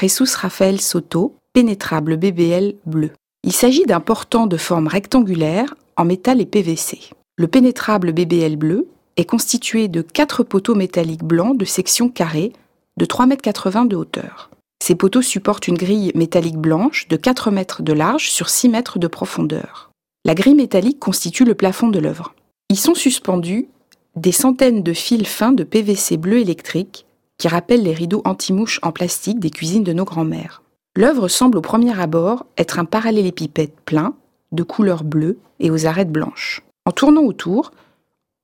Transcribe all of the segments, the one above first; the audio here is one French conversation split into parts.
Jesus Raphaël Soto, pénétrable BBL bleu. Il s'agit d'un portant de forme rectangulaire en métal et PVC. Le pénétrable BBL bleu est constitué de quatre poteaux métalliques blancs de section carrée de 3,80 m de hauteur. Ces poteaux supportent une grille métallique blanche de 4 mètres de large sur 6 mètres de profondeur. La grille métallique constitue le plafond de l'œuvre. Y sont suspendus des centaines de fils fins de PVC bleu électrique qui rappellent les rideaux anti-mouches en plastique des cuisines de nos grands-mères. L'œuvre semble au premier abord être un parallélépipède plein, de couleur bleue et aux arêtes blanches. En tournant autour,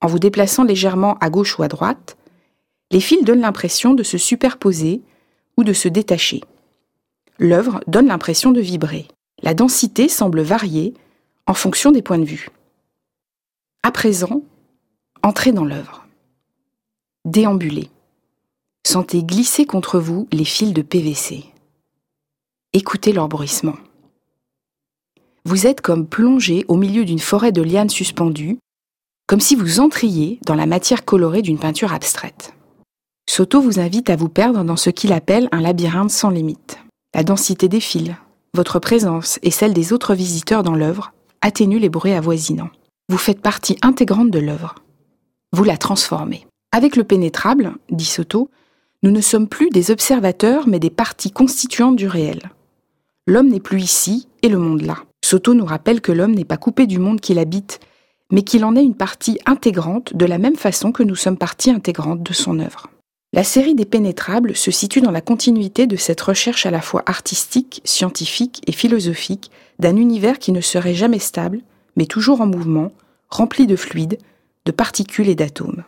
en vous déplaçant légèrement à gauche ou à droite, les fils donnent l'impression de se superposer ou de se détacher. L'œuvre donne l'impression de vibrer. La densité semble varier en fonction des points de vue. À présent, entrez dans l'œuvre. Déambulez. Sentez glisser contre vous les fils de PVC. Écoutez leur bruissement. Vous êtes comme plongé au milieu d'une forêt de lianes suspendues, comme si vous entriez dans la matière colorée d'une peinture abstraite. Soto vous invite à vous perdre dans ce qu'il appelle un labyrinthe sans limite. La densité des fils, votre présence et celle des autres visiteurs dans l'œuvre atténuent les bruits avoisinants. Vous faites partie intégrante de l'œuvre. Vous la transformez. Avec le pénétrable, dit Soto, nous ne sommes plus des observateurs mais des parties constituantes du réel. L'homme n'est plus ici et le monde là. Soto nous rappelle que l'homme n'est pas coupé du monde qu'il habite, mais qu'il en est une partie intégrante de la même façon que nous sommes partie intégrante de son œuvre. La série des pénétrables se situe dans la continuité de cette recherche à la fois artistique, scientifique et philosophique d'un univers qui ne serait jamais stable, mais toujours en mouvement, rempli de fluides, de particules et d'atomes.